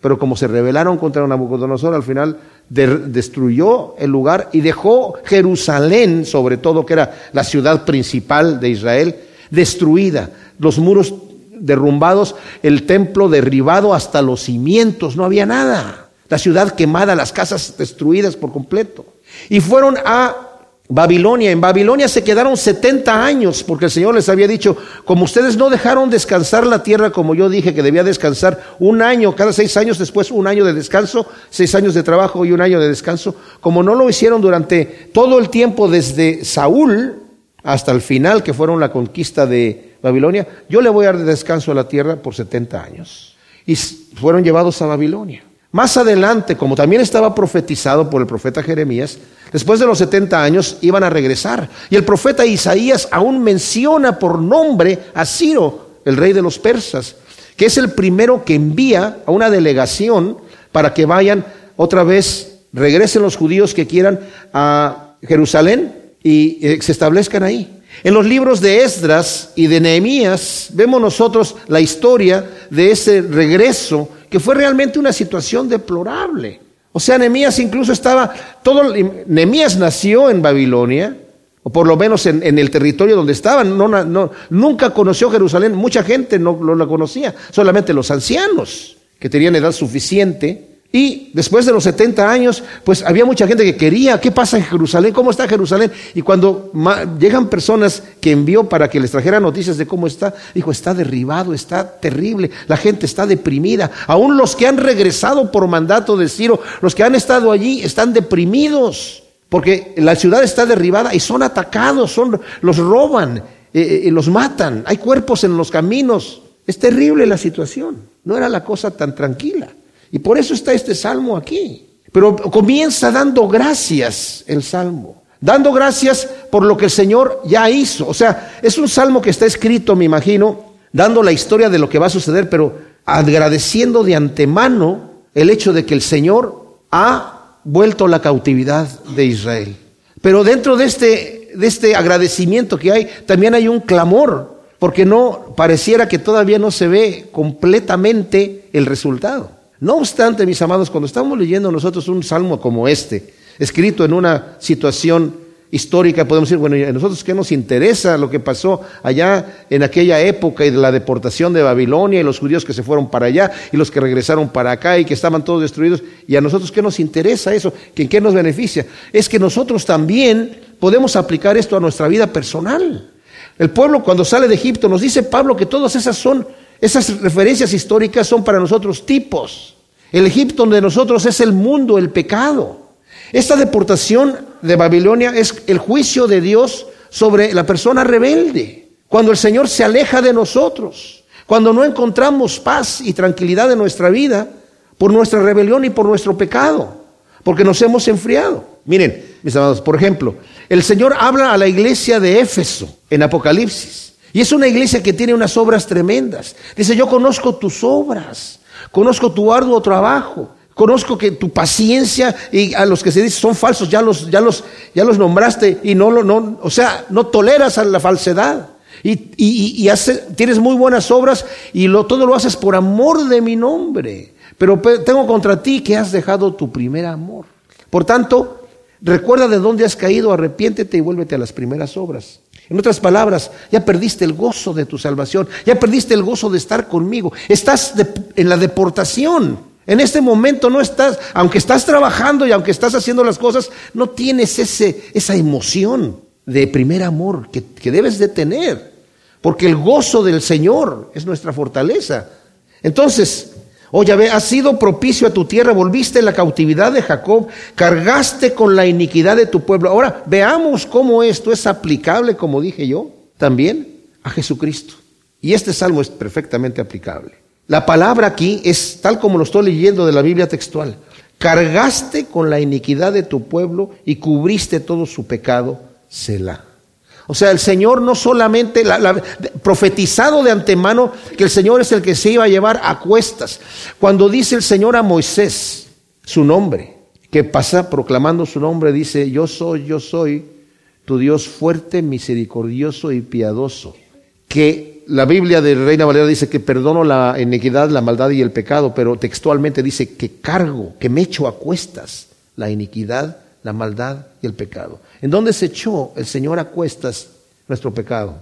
pero como se rebelaron contra Nabucodonosor, al final destruyó el lugar y dejó Jerusalén, sobre todo, que era la ciudad principal de Israel, destruida, los muros derrumbados, el templo derribado hasta los cimientos, no había nada, la ciudad quemada, las casas destruidas por completo. Y fueron a Babilonia. En Babilonia se quedaron 70 años porque el Señor les había dicho, como ustedes no dejaron descansar la tierra como yo dije que debía descansar un año, cada seis años después un año de descanso, seis años de trabajo y un año de descanso, como no lo hicieron durante todo el tiempo desde Saúl hasta el final que fueron la conquista de Babilonia, yo le voy a dar descanso a la tierra por 70 años. Y fueron llevados a Babilonia. Más adelante, como también estaba profetizado por el profeta Jeremías, después de los 70 años iban a regresar. Y el profeta Isaías aún menciona por nombre a Ciro, el rey de los persas, que es el primero que envía a una delegación para que vayan otra vez, regresen los judíos que quieran a Jerusalén y eh, se establezcan ahí. En los libros de Esdras y de Nehemías vemos nosotros la historia de ese regreso que fue realmente una situación deplorable. O sea, Nehemías incluso estaba, todo, Nehemías nació en Babilonia, o por lo menos en, el territorio donde estaban, no, nunca conoció Jerusalén, mucha gente no, no la conocía, solamente los ancianos que tenían edad suficiente y después de los 70 años, pues había mucha gente que quería, ¿qué pasa en Jerusalén? ¿Cómo está Jerusalén? Y cuando llegan personas que envió para que les trajeran noticias de cómo está, dijo, está derribado, está terrible, la gente está deprimida. Aún los que han regresado por mandato de Ciro, los que han estado allí, están deprimidos, porque la ciudad está derribada y son atacados, son, los roban, eh, eh, los matan, hay cuerpos en los caminos. Es terrible la situación, no era la cosa tan tranquila. Y por eso está este salmo aquí. Pero comienza dando gracias el salmo. Dando gracias por lo que el Señor ya hizo. O sea, es un salmo que está escrito, me imagino, dando la historia de lo que va a suceder, pero agradeciendo de antemano el hecho de que el Señor ha vuelto la cautividad de Israel. Pero dentro de este, de este agradecimiento que hay, también hay un clamor, porque no pareciera que todavía no se ve completamente el resultado. No obstante, mis amados, cuando estamos leyendo nosotros un salmo como este, escrito en una situación histórica, podemos decir, bueno, ¿a nosotros qué nos interesa lo que pasó allá en aquella época y de la deportación de Babilonia y los judíos que se fueron para allá y los que regresaron para acá y que estaban todos destruidos? ¿Y a nosotros qué nos interesa eso? ¿En qué nos beneficia? Es que nosotros también podemos aplicar esto a nuestra vida personal. El pueblo cuando sale de Egipto nos dice Pablo que todas esas son esas referencias históricas son para nosotros tipos. El Egipto de nosotros es el mundo, el pecado. Esta deportación de Babilonia es el juicio de Dios sobre la persona rebelde. Cuando el Señor se aleja de nosotros, cuando no encontramos paz y tranquilidad en nuestra vida por nuestra rebelión y por nuestro pecado, porque nos hemos enfriado. Miren, mis amados, por ejemplo, el Señor habla a la iglesia de Éfeso en Apocalipsis. Y es una iglesia que tiene unas obras tremendas. Dice, yo conozco tus obras, conozco tu arduo trabajo, conozco que tu paciencia y a los que se dice son falsos, ya los, ya los, ya los nombraste y no lo, no, o sea, no toleras a la falsedad. Y, y, y tienes muy buenas obras y lo, todo lo haces por amor de mi nombre. Pero tengo contra ti que has dejado tu primer amor. Por tanto, recuerda de dónde has caído, arrepiéntete y vuélvete a las primeras obras. En otras palabras, ya perdiste el gozo de tu salvación, ya perdiste el gozo de estar conmigo. Estás en la deportación. En este momento no estás, aunque estás trabajando y aunque estás haciendo las cosas, no tienes ese, esa emoción de primer amor que, que debes de tener. Porque el gozo del Señor es nuestra fortaleza. Entonces, Oh Yahvé, has sido propicio a tu tierra, volviste la cautividad de Jacob, cargaste con la iniquidad de tu pueblo. Ahora, veamos cómo esto es aplicable, como dije yo, también a Jesucristo. Y este salmo es perfectamente aplicable. La palabra aquí es tal como lo estoy leyendo de la Biblia textual. Cargaste con la iniquidad de tu pueblo y cubriste todo su pecado, Selah. O sea, el Señor no solamente, profetizado de antemano, que el Señor es el que se iba a llevar a cuestas. Cuando dice el Señor a Moisés su nombre, que pasa proclamando su nombre, dice, yo soy, yo soy tu Dios fuerte, misericordioso y piadoso. Que la Biblia de Reina Valera dice que perdono la iniquidad, la maldad y el pecado, pero textualmente dice que cargo, que me echo a cuestas la iniquidad, la maldad y el pecado. ¿En dónde se echó el Señor a cuestas nuestro pecado?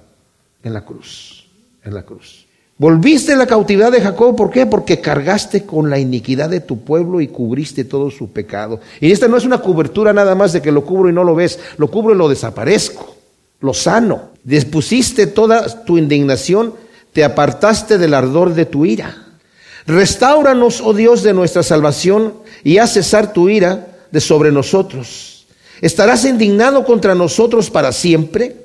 En la cruz, en la cruz. Volviste la cautividad de Jacob, ¿por qué? Porque cargaste con la iniquidad de tu pueblo y cubriste todo su pecado. Y esta no es una cobertura nada más de que lo cubro y no lo ves, lo cubro y lo desaparezco, lo sano. Despusiste toda tu indignación, te apartaste del ardor de tu ira. Restáuranos, oh Dios, de nuestra salvación y haz cesar tu ira de sobre nosotros. ¿Estarás indignado contra nosotros para siempre?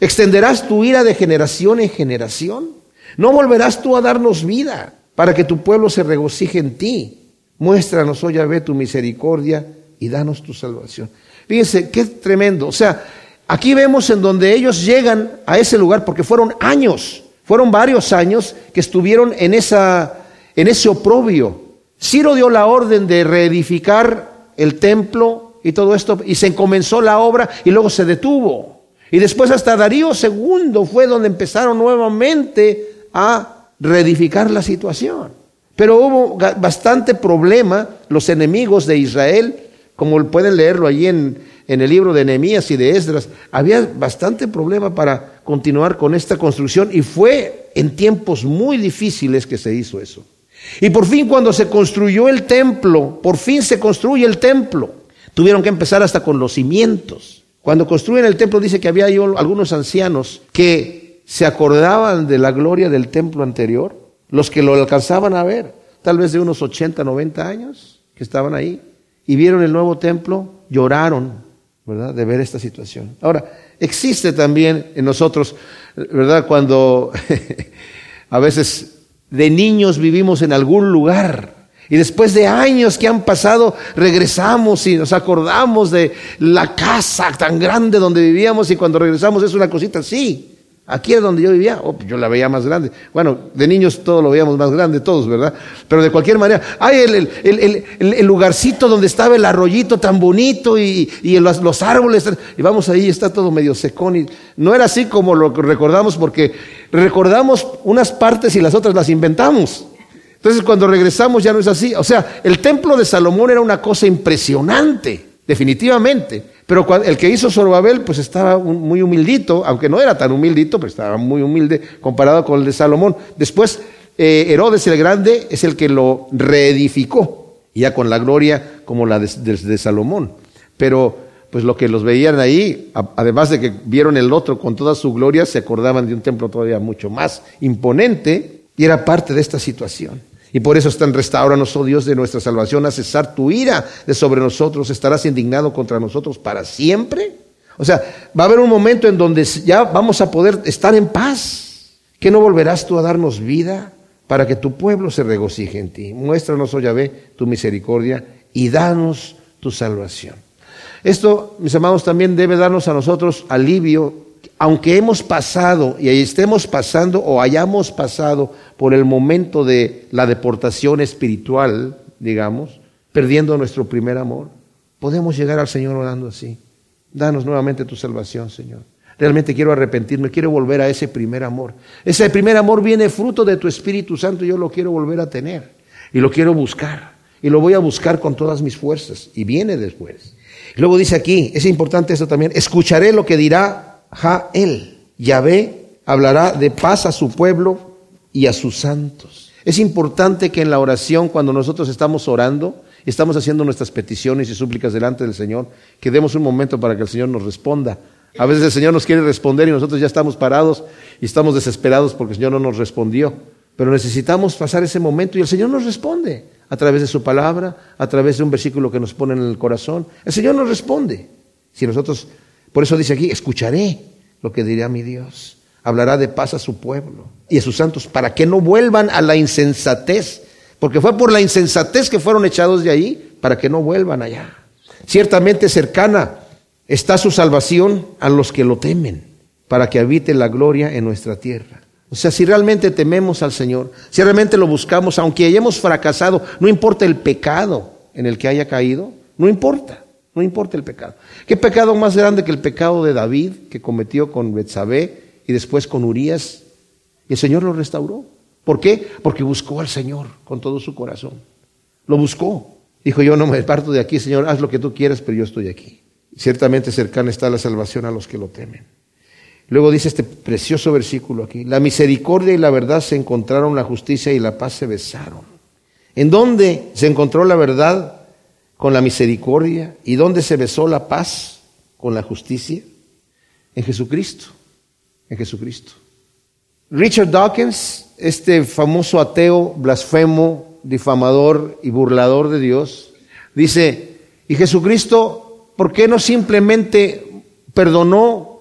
¿Extenderás tu ira de generación en generación? No volverás tú a darnos vida para que tu pueblo se regocije en ti. Muéstranos, oh Yahvé, tu misericordia y danos tu salvación. Fíjense, qué tremendo. O sea, aquí vemos en donde ellos llegan a ese lugar porque fueron años, fueron varios años que estuvieron en, esa, en ese oprobio. Ciro dio la orden de reedificar el templo y todo esto, y se comenzó la obra y luego se detuvo. Y después hasta Darío II fue donde empezaron nuevamente a reedificar la situación. Pero hubo bastante problema, los enemigos de Israel, como pueden leerlo allí en, en el libro de Nehemías y de Esdras, había bastante problema para continuar con esta construcción y fue en tiempos muy difíciles que se hizo eso. Y por fin cuando se construyó el templo, por fin se construye el templo, tuvieron que empezar hasta con los cimientos. Cuando construyen el templo dice que había algunos ancianos que se acordaban de la gloria del templo anterior, los que lo alcanzaban a ver, tal vez de unos 80, 90 años, que estaban ahí, y vieron el nuevo templo, lloraron, ¿verdad?, de ver esta situación. Ahora, existe también en nosotros, ¿verdad?, cuando a veces de niños vivimos en algún lugar, y después de años que han pasado, regresamos y nos acordamos de la casa tan grande donde vivíamos y cuando regresamos es una cosita así. Aquí es donde yo vivía, oh, yo la veía más grande. Bueno, de niños todos lo veíamos más grande, todos, ¿verdad? Pero de cualquier manera, hay el, lugarcito donde estaba el arroyito tan bonito y, los, árboles, y vamos ahí, está todo medio secón. No era así como lo recordamos, porque recordamos unas partes y las otras las inventamos. Entonces, cuando regresamos ya no es así. O sea, el templo de Salomón era una cosa impresionante, definitivamente. Pero el que hizo Zorobabel, pues estaba muy humildito, aunque no era tan humildito, pero estaba muy humilde comparado con el de Salomón. Después, eh, Herodes el Grande es el que lo reedificó, ya con la gloria como la de, Salomón. Pero, pues lo que los veían ahí, además de que vieron el otro con toda su gloria, se acordaban de un templo todavía mucho más imponente y era parte de esta situación. Y por eso están restauranos, oh Dios, de nuestra salvación, a cesar tu ira de sobre nosotros. ¿Estarás indignado contra nosotros para siempre? O sea, va a haber un momento en donde ya vamos a poder estar en paz. ¿Que no volverás tú a darnos vida para que tu pueblo se regocije en ti? Muéstranos, oh Yahvé, tu misericordia y danos tu salvación. Esto, mis amados, también debe darnos a nosotros alivio aunque hemos pasado y estemos pasando o hayamos pasado por el momento de la deportación espiritual, digamos, perdiendo nuestro primer amor, podemos llegar al Señor orando así. Danos nuevamente tu salvación, Señor. Realmente quiero arrepentirme, quiero volver a ese primer amor. Ese primer amor viene fruto de tu Espíritu Santo yo lo quiero volver a tener. Y lo quiero buscar. Y lo voy a buscar con todas mis fuerzas. Y viene después. luego dice aquí, es importante esto también, escucharé lo que dirá Jael. Yahvé hablará de paz a su pueblo y a sus santos. Es importante que en la oración, cuando nosotros estamos orando, estamos haciendo nuestras peticiones y súplicas delante del Señor, que demos un momento para que el Señor nos responda. A veces el Señor nos quiere responder y nosotros ya estamos parados y estamos desesperados porque el Señor no nos respondió. Pero necesitamos pasar ese momento y el Señor nos responde a través de su palabra, a través de un versículo que nos pone en el corazón. El Señor nos responde. Si nosotros por eso dice aquí, escucharé lo que dirá mi Dios. Hablará de paz a su pueblo y a sus santos para que no vuelvan a la insensatez. Porque fue por la insensatez que fueron echados de ahí, para que no vuelvan allá. Ciertamente cercana está su salvación a los que lo temen, para que habite la gloria en nuestra tierra. O sea, si realmente tememos al Señor, si realmente lo buscamos, aunque hayamos fracasado, no importa el pecado en el que haya caído, No importa, no importa el pecado. ¿Qué pecado más grande que el pecado de David que cometió con Betsabé y después con Urias? Y el Señor lo restauró. ¿Por qué? Porque buscó al Señor con todo su corazón. Lo buscó. Dijo, yo no me parto de aquí, Señor, haz lo que tú quieras, pero yo estoy aquí. Ciertamente cercana está la salvación a los que lo temen. Luego dice este precioso versículo aquí, la misericordia y la verdad se encontraron, la justicia y la paz se besaron. ¿En dónde se encontró la verdad con la misericordia y dónde se besó la paz con la justicia? En Jesucristo, en Jesucristo. Richard Dawkins, este famoso ateo, blasfemo, difamador y burlador de Dios, dice, ¿y Jesucristo por qué no simplemente perdonó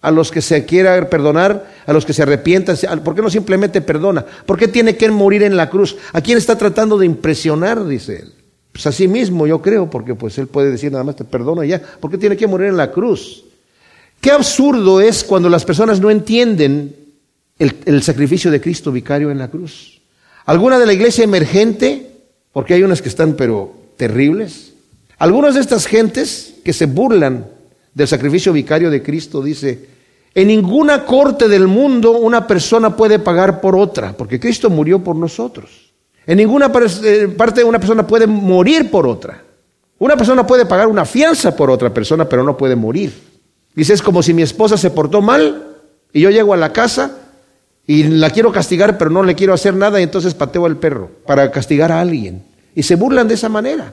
a los que se quiera perdonar, a los que se arrepientan. ¿Por qué no simplemente perdona? ¿Por qué tiene que morir en la cruz? ¿A quién está tratando de impresionar? Dice él. Pues a sí mismo, yo creo, porque pues él puede decir nada más te perdono ya. ¿Por qué tiene que morir en la cruz? Qué absurdo es cuando las personas no entienden el, el sacrificio de Cristo vicario en la cruz. Alguna de la iglesia emergente, porque hay unas que están pero terribles, algunas de estas gentes que se burlan del sacrificio vicario de Cristo dice, en ninguna corte del mundo una persona puede pagar por otra, porque Cristo murió por nosotros. En ninguna eh, parte una persona puede morir por otra. Una persona puede pagar una fianza por otra persona, pero no puede morir. Dice, es como si mi esposa se portó mal y yo llego a la casa y la quiero castigar, pero no le quiero hacer nada y entonces pateo al perro para castigar a alguien. Y se burlan de esa manera.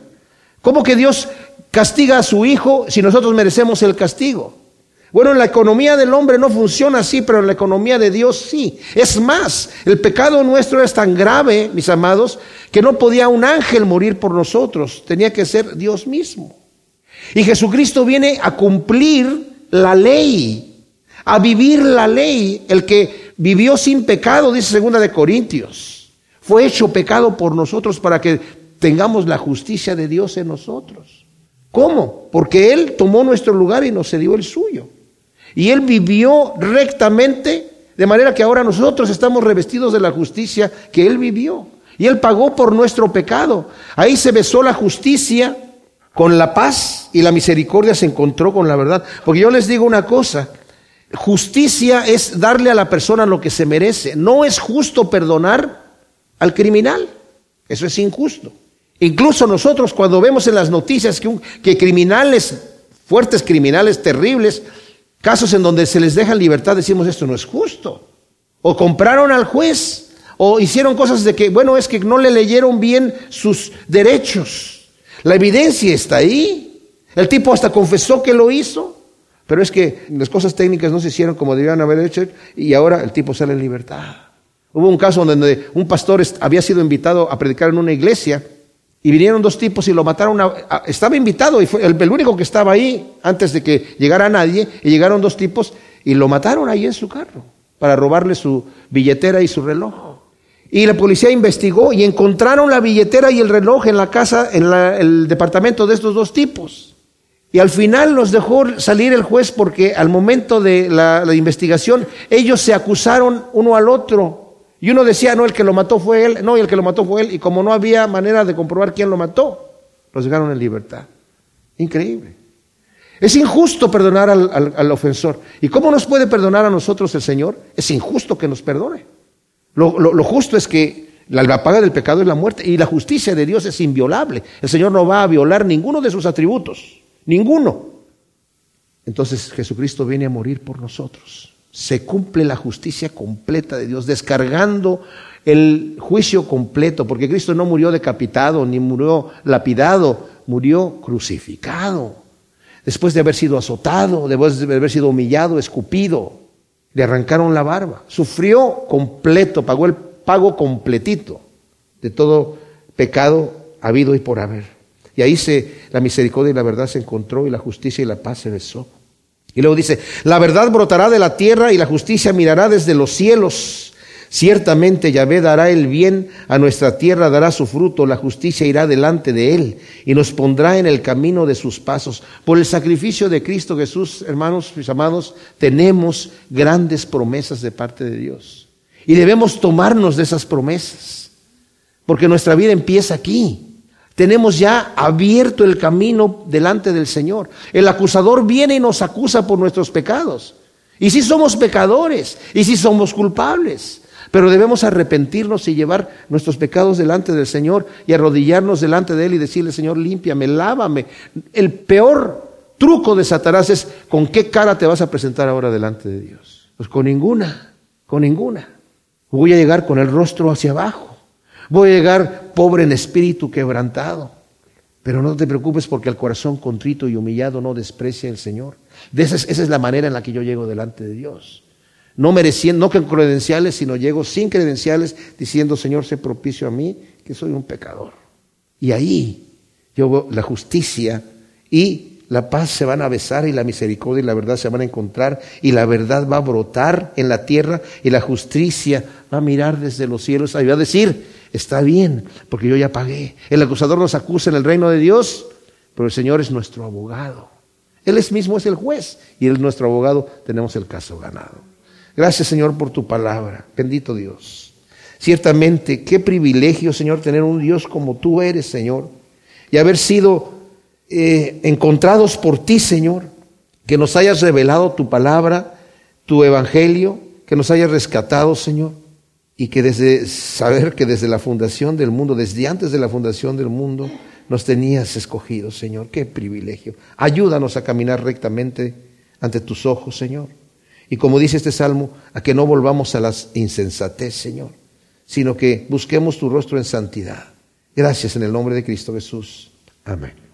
¿Cómo que Dios castiga a su hijo si nosotros merecemos el castigo. Bueno, la economía del hombre no funciona así, pero en la economía de Dios sí. Es más, el pecado nuestro es tan grave, mis amados, que no podía un ángel morir por nosotros, tenía que ser Dios mismo. Y Jesucristo viene a cumplir la ley, a vivir la ley, el que vivió sin pecado, dice segunda de Corintios. Fue hecho pecado por nosotros para que tengamos la justicia de Dios en nosotros. ¿Cómo? Porque Él tomó nuestro lugar y nos cedió el suyo. Y Él vivió rectamente, de manera que ahora nosotros estamos revestidos de la justicia que Él vivió. Y Él pagó por nuestro pecado. Ahí se besó la justicia con la paz y la misericordia se encontró con la verdad. Porque yo les digo una cosa, justicia es darle a la persona lo que se merece. No es justo perdonar al criminal. Eso es injusto. Incluso nosotros cuando vemos en las noticias que, criminales, fuertes criminales, terribles, casos en donde se les deja libertad, decimos esto no es justo. O compraron al juez, o hicieron cosas de que, bueno, es que no le leyeron bien sus derechos. La evidencia está ahí. El tipo hasta confesó que lo hizo, pero es que las cosas técnicas no se hicieron como debían haber hecho y ahora el tipo sale en libertad. Hubo un caso donde un pastor había sido invitado a predicar en una iglesia y vinieron dos tipos y lo mataron. estaba invitado y fue el, único que estaba ahí antes de que llegara nadie. Y llegaron dos tipos y lo mataron ahí en su carro para robarle su billetera y su reloj. Y la policía investigó y encontraron la billetera y el reloj en la casa, en el departamento de estos dos tipos. Y al final los dejó salir el juez porque al momento de la investigación ellos se acusaron uno al otro y uno decía, no, el que lo mató fue él, no, y el que lo mató fue él. Y como no había manera de comprobar quién lo mató, los dejaron en libertad. Increíble. Es injusto perdonar al, ofensor. ¿Y cómo nos puede perdonar a nosotros el Señor? Es injusto que nos perdone. Lo, lo justo es que la paga del pecado es la muerte y la justicia de Dios es inviolable. El Señor no va a violar ninguno de sus atributos. Ninguno. Entonces Jesucristo viene a morir por nosotros se cumple la justicia completa de Dios, descargando el juicio completo, porque Cristo no murió decapitado, ni murió lapidado, murió crucificado, después de haber sido azotado, después de haber sido humillado, escupido, le arrancaron la barba, sufrió completo, pagó el pago completito de todo pecado habido y por haber. Y ahí se, la misericordia y la verdad se encontró y la justicia y la paz se besó. Y luego dice, la verdad brotará de la tierra y la justicia mirará desde los cielos. Ciertamente Yahvé dará el bien a nuestra tierra, dará su fruto, la justicia irá delante de él y nos pondrá en el camino de sus pasos. Por el sacrificio de Cristo Jesús, hermanos, mis amados, tenemos grandes promesas de parte de Dios. Y debemos tomarnos de esas promesas, porque nuestra vida empieza aquí. Tenemos ya abierto el camino delante del Señor. El acusador viene y nos acusa por nuestros pecados. Y si somos pecadores, y si somos culpables. Pero debemos arrepentirnos y llevar nuestros pecados delante del Señor y arrodillarnos delante de Él y decirle, Señor, límpiame, lávame. El peor truco de Satanás es con qué cara te vas a presentar ahora delante de Dios. Pues con ninguna, con ninguna. Voy a llegar con el rostro hacia abajo. Voy a llegar pobre en espíritu quebrantado. Pero no te preocupes porque el corazón contrito y humillado no desprecia el Señor. esa, es, esa es la manera en la que yo llego delante de Dios no mereciendo, no con credenciales, sino llego sin credenciales diciendo, Señor, sé propicio a mí, que soy un pecador. Y ahí yo la justicia y la paz se van a besar y la misericordia y la verdad se van a encontrar y la verdad va a brotar en la tierra y la justicia va a mirar desde los cielos y va a decir, está bien, porque yo ya pagué. El acusador nos acusa en el reino de Dios, pero el Señor es nuestro abogado. Él es mismo es el juez y él es nuestro abogado, tenemos el caso ganado. Gracias, Señor, por tu palabra. Bendito Dios. Ciertamente, qué privilegio, Señor, tener un Dios como tú eres, Señor, y haber sido eh, encontrados por ti, Señor, que nos hayas revelado tu palabra, tu evangelio, que nos hayas rescatado, Señor, y que desde saber que desde la fundación del mundo, desde antes de la fundación del mundo, nos tenías escogido, Señor. Qué privilegio. Ayúdanos a caminar rectamente ante tus ojos, Señor. Y como dice este salmo, a que no volvamos a las insensatez, Señor, sino que busquemos tu rostro en santidad. Gracias en el nombre de Cristo Jesús. Amén.